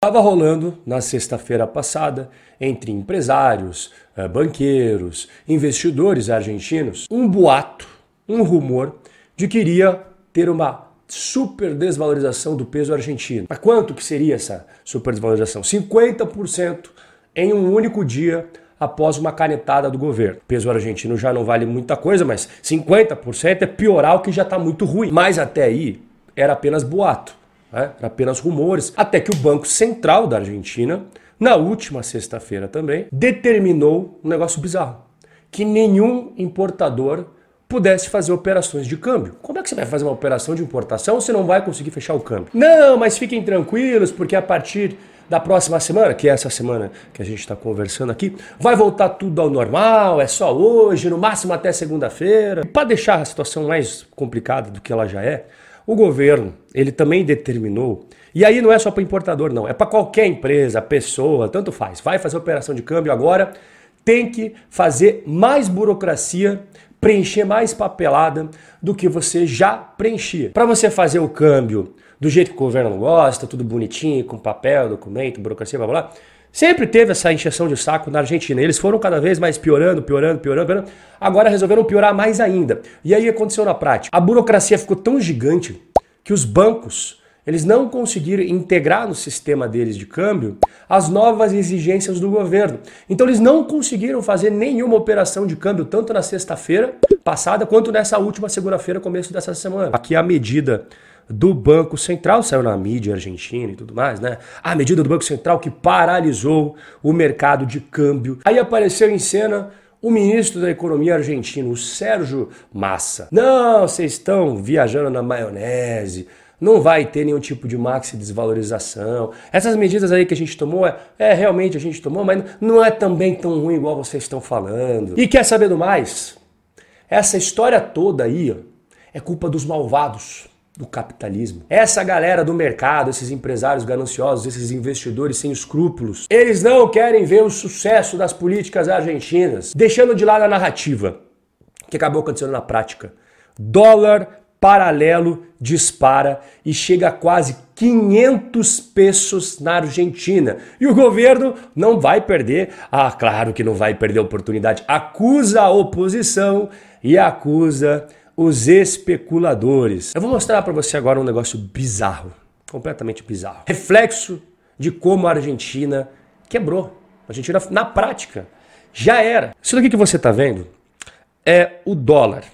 Estava rolando na sexta-feira passada entre empresários, eh, banqueiros, investidores argentinos um boato, um rumor de que iria ter uma super desvalorização do peso argentino. Mas quanto que seria essa super desvalorização? 50% em um único dia após uma canetada do governo. O peso argentino já não vale muita coisa, mas 50% é piorar o que já está muito ruim. Mas até aí era apenas boato. Né? Apenas rumores, até que o Banco Central da Argentina, na última sexta-feira também, determinou um negócio bizarro: que nenhum importador pudesse fazer operações de câmbio. Como é que você vai fazer uma operação de importação se não vai conseguir fechar o câmbio? Não, mas fiquem tranquilos, porque a partir da próxima semana, que é essa semana que a gente está conversando aqui, vai voltar tudo ao normal, é só hoje, no máximo até segunda-feira. Para deixar a situação mais complicada do que ela já é, o governo, ele também determinou, e aí não é só para importador não, é para qualquer empresa, pessoa, tanto faz. Vai fazer operação de câmbio agora, tem que fazer mais burocracia, preencher mais papelada do que você já preenchia. Para você fazer o câmbio do jeito que o governo gosta, tudo bonitinho, com papel, documento, burocracia, blá blá. Sempre teve essa encheção de saco na Argentina. Eles foram cada vez mais piorando, piorando, piorando, piorando. Agora resolveram piorar mais ainda. E aí aconteceu na prática. A burocracia ficou tão gigante que os bancos eles não conseguiram integrar no sistema deles de câmbio as novas exigências do governo. Então eles não conseguiram fazer nenhuma operação de câmbio tanto na sexta-feira passada quanto nessa última segunda-feira, começo dessa semana. Aqui a medida do Banco Central, saiu na mídia argentina e tudo mais, né? A medida do Banco Central que paralisou o mercado de câmbio. Aí apareceu em cena o ministro da Economia argentino, o Sérgio Massa. Não, vocês estão viajando na maionese. Não vai ter nenhum tipo de maxi desvalorização. Essas medidas aí que a gente tomou, é, é realmente a gente tomou, mas não é também tão ruim igual vocês estão falando. E quer saber do mais? Essa história toda aí ó, é culpa dos malvados do capitalismo. Essa galera do mercado, esses empresários gananciosos, esses investidores sem escrúpulos, eles não querem ver o sucesso das políticas argentinas, deixando de lado a narrativa que acabou acontecendo na prática. Dólar paralelo dispara e chega a quase 500 pesos na Argentina. E o governo não vai perder, ah, claro que não vai perder a oportunidade, acusa a oposição e acusa os especuladores. Eu vou mostrar para você agora um negócio bizarro, completamente bizarro. Reflexo de como a Argentina quebrou. A Argentina, na prática, já era. Isso daqui que você está vendo é o dólar,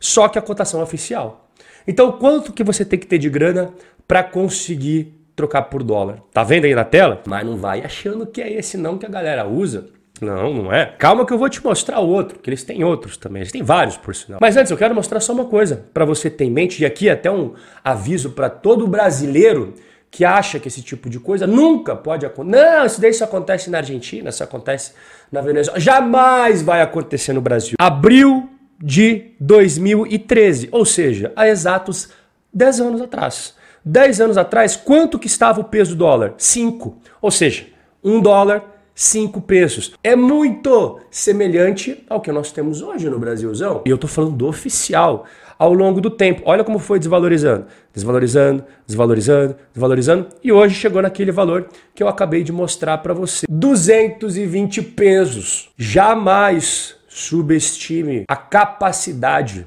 só que a cotação oficial. Então, quanto que você tem que ter de grana para conseguir trocar por dólar? Tá vendo aí na tela? Mas não vai achando que é esse não que a galera usa. Não, não é. Calma que eu vou te mostrar outro, que eles têm outros também. Eles têm vários, por sinal. Mas antes, eu quero mostrar só uma coisa para você ter em mente, e aqui até um aviso para todo brasileiro que acha que esse tipo de coisa nunca pode acontecer. Não, isso daí só acontece na Argentina, isso acontece na Venezuela. Jamais vai acontecer no Brasil. Abril de 2013, ou seja, há exatos 10 anos atrás. 10 anos atrás, quanto que estava o peso do dólar? 5. Ou seja, um dólar 5 pesos. É muito semelhante ao que nós temos hoje no Brasilzão. E eu tô falando do oficial. Ao longo do tempo, olha como foi desvalorizando, desvalorizando, desvalorizando, desvalorizando, e hoje chegou naquele valor que eu acabei de mostrar para você. 220 pesos. Jamais subestime a capacidade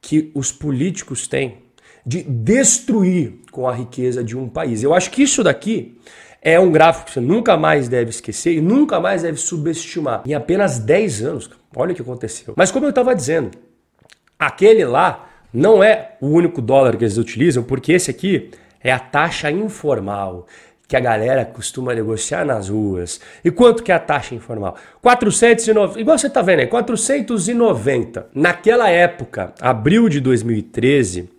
que os políticos têm de destruir com a riqueza de um país. Eu acho que isso daqui é um gráfico que você nunca mais deve esquecer e nunca mais deve subestimar. Em apenas 10 anos, olha o que aconteceu. Mas como eu estava dizendo, aquele lá não é o único dólar que eles utilizam, porque esse aqui é a taxa informal que a galera costuma negociar nas ruas. E quanto que é a taxa informal? 490, igual você está vendo aí, 490. Naquela época, abril de 2013,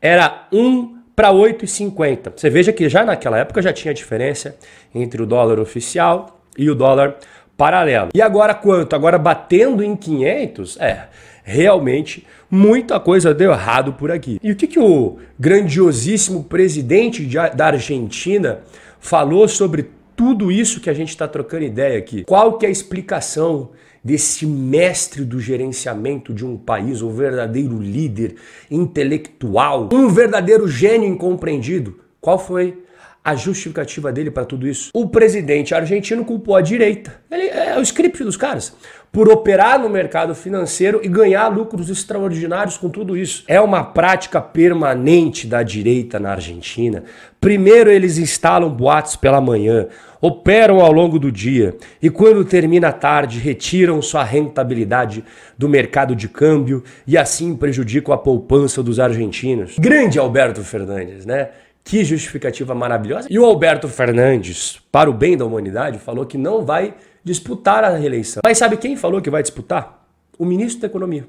era um para 8,50. Você veja que já naquela época já tinha diferença entre o dólar oficial e o dólar paralelo. E agora quanto? Agora batendo em 500? É, realmente muita coisa deu errado por aqui. E o que, que o grandiosíssimo presidente da Argentina falou sobre tudo isso que a gente está trocando ideia aqui? Qual que é a explicação desse mestre do gerenciamento de um país, um verdadeiro líder intelectual, um verdadeiro gênio incompreendido. Qual foi a justificativa dele para tudo isso? O presidente argentino culpou a direita. Ele, é o script dos caras. Por operar no mercado financeiro e ganhar lucros extraordinários com tudo isso. É uma prática permanente da direita na Argentina. Primeiro eles instalam boatos pela manhã, operam ao longo do dia e quando termina a tarde retiram sua rentabilidade do mercado de câmbio e assim prejudicam a poupança dos argentinos. Grande Alberto Fernandes, né? Que justificativa maravilhosa. E o Alberto Fernandes, para o bem da humanidade, falou que não vai disputar a reeleição. Mas sabe quem falou que vai disputar? O ministro da Economia,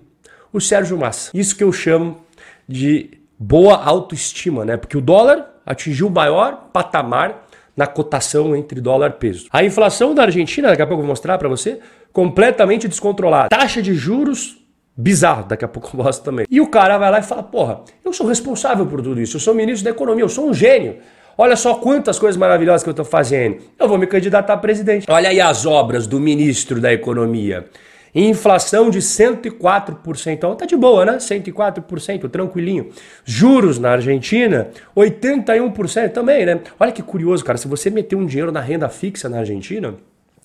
o Sérgio Massa. Isso que eu chamo de boa autoestima, né? Porque o dólar atingiu o maior patamar na cotação entre dólar e peso. A inflação da Argentina, daqui a pouco eu vou mostrar para você, completamente descontrolada. Taxa de juros bizarro, daqui a pouco eu mostro também. E o cara vai lá e fala: Porra, eu sou responsável por tudo isso, eu sou ministro da Economia, eu sou um gênio. Olha só quantas coisas maravilhosas que eu estou fazendo. Eu vou me candidatar a presidente. Olha aí as obras do ministro da Economia. Inflação de 104%. Então tá de boa, né? 104%, tranquilinho. Juros na Argentina, 81% também, né? Olha que curioso, cara. Se você meter um dinheiro na renda fixa na Argentina,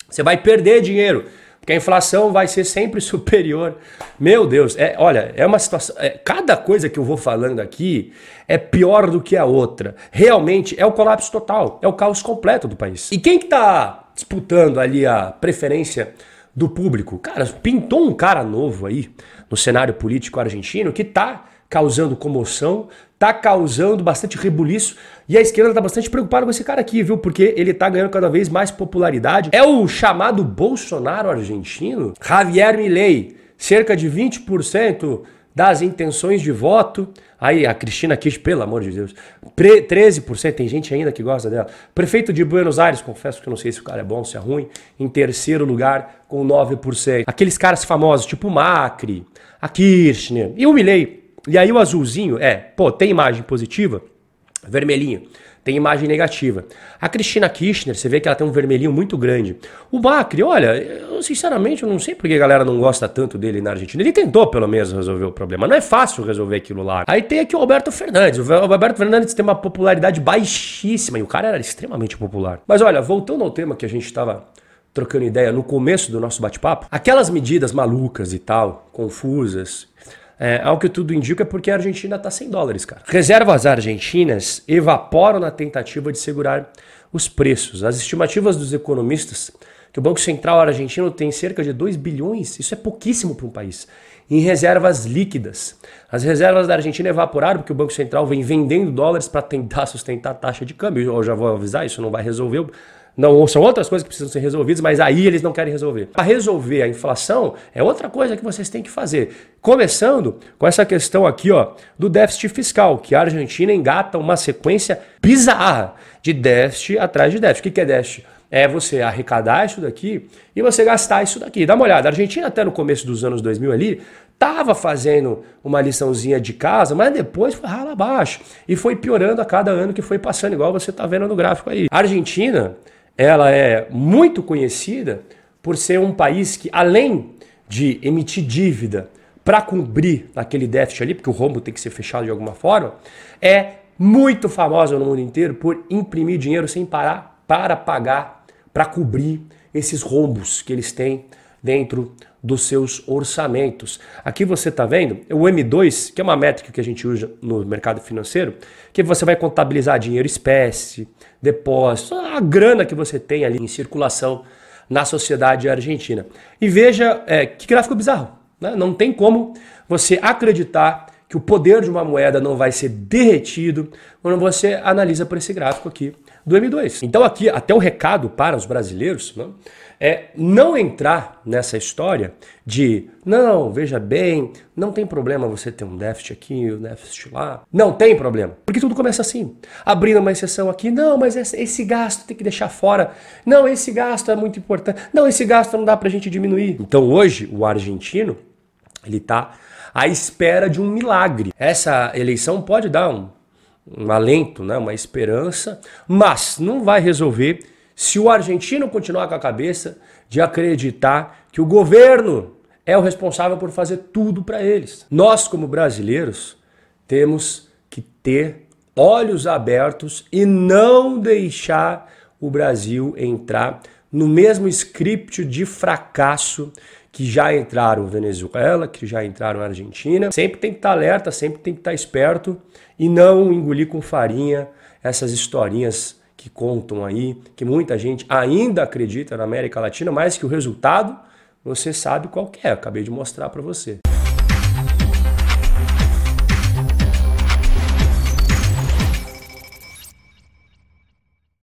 você vai perder dinheiro. Porque a inflação vai ser sempre superior. Meu Deus, é, olha, é uma situação. É, cada coisa que eu vou falando aqui é pior do que a outra. Realmente é o colapso total, é o caos completo do país. E quem que tá disputando ali a preferência do público? Cara, pintou um cara novo aí no cenário político argentino que tá causando comoção, tá causando bastante rebuliço e a esquerda tá bastante preocupada com esse cara aqui, viu? Porque ele tá ganhando cada vez mais popularidade. É o chamado Bolsonaro argentino, Javier Milei, cerca de 20% das intenções de voto. Aí a Cristina Kirch, pelo amor de Deus, 13%, tem gente ainda que gosta dela. Prefeito de Buenos Aires, confesso que não sei se o cara é bom, se é ruim, em terceiro lugar com 9%. Aqueles caras famosos, tipo Macri, a Kirchner e o Milei, e aí o azulzinho é, pô, tem imagem positiva, vermelhinho. Tem imagem negativa. A Cristina Kirchner, você vê que ela tem um vermelhinho muito grande. O Macri, olha, eu sinceramente eu não sei porque a galera não gosta tanto dele na Argentina. Ele tentou pelo menos resolver o problema. Não é fácil resolver aquilo lá. Aí tem aqui o Alberto Fernandes. O Alberto Fernandes tem uma popularidade baixíssima e o cara era extremamente popular. Mas olha, voltando ao tema que a gente estava trocando ideia no começo do nosso bate-papo, aquelas medidas malucas e tal, confusas, é, ao que tudo indica é porque a Argentina está sem dólares, cara. Reservas argentinas evaporam na tentativa de segurar os preços. As estimativas dos economistas que o Banco Central argentino tem cerca de 2 bilhões, isso é pouquíssimo para um país, em reservas líquidas. As reservas da Argentina evaporaram porque o Banco Central vem vendendo dólares para tentar sustentar a taxa de câmbio. Eu já vou avisar, isso não vai resolver não, são outras coisas que precisam ser resolvidas, mas aí eles não querem resolver. Para resolver a inflação é outra coisa que vocês têm que fazer. Começando com essa questão aqui, ó, do déficit fiscal, que a Argentina engata uma sequência bizarra de déficit atrás de déficit. O que é déficit? É você arrecadar isso daqui e você gastar isso daqui. Dá uma olhada. A Argentina, até no começo dos anos 2000 ali, estava fazendo uma liçãozinha de casa, mas depois foi rala abaixo. E foi piorando a cada ano que foi passando, igual você está vendo no gráfico aí. A Argentina ela é muito conhecida por ser um país que, além de emitir dívida para cobrir aquele déficit ali, porque o rombo tem que ser fechado de alguma forma, é muito famosa no mundo inteiro por imprimir dinheiro sem parar para pagar, para cobrir esses rombos que eles têm dentro dos seus orçamentos. Aqui você está vendo o M2, que é uma métrica que a gente usa no mercado financeiro, que você vai contabilizar dinheiro espécie, depósitos, a grana que você tem ali em circulação na sociedade argentina. E veja é, que gráfico bizarro. Né? Não tem como você acreditar que o poder de uma moeda não vai ser derretido quando você analisa por esse gráfico aqui do M2. Então aqui até o recado para os brasileiros, né? é não entrar nessa história de não, veja bem, não tem problema você ter um déficit aqui, um déficit lá. Não tem problema, porque tudo começa assim. Abrindo uma exceção aqui, não, mas esse, gasto tem que deixar fora. Não, esse gasto é muito importante. Não, esse gasto não dá pra gente diminuir. Então hoje o argentino, ele tá à espera de um milagre. Essa eleição pode dar um, um alento, né, uma esperança, mas não vai resolver se o argentino continuar com a cabeça de acreditar que o governo é o responsável por fazer tudo para eles. Nós, como brasileiros, temos que ter olhos abertos e não deixar o Brasil entrar no mesmo script de fracasso que já entraram Venezuela, que já entraram Argentina. Sempre tem que estar alerta, sempre tem que estar esperto e não engolir com farinha essas historinhas que contam aí, que muita gente ainda acredita na América Latina, mas que o resultado você sabe qual é, acabei de mostrar para você.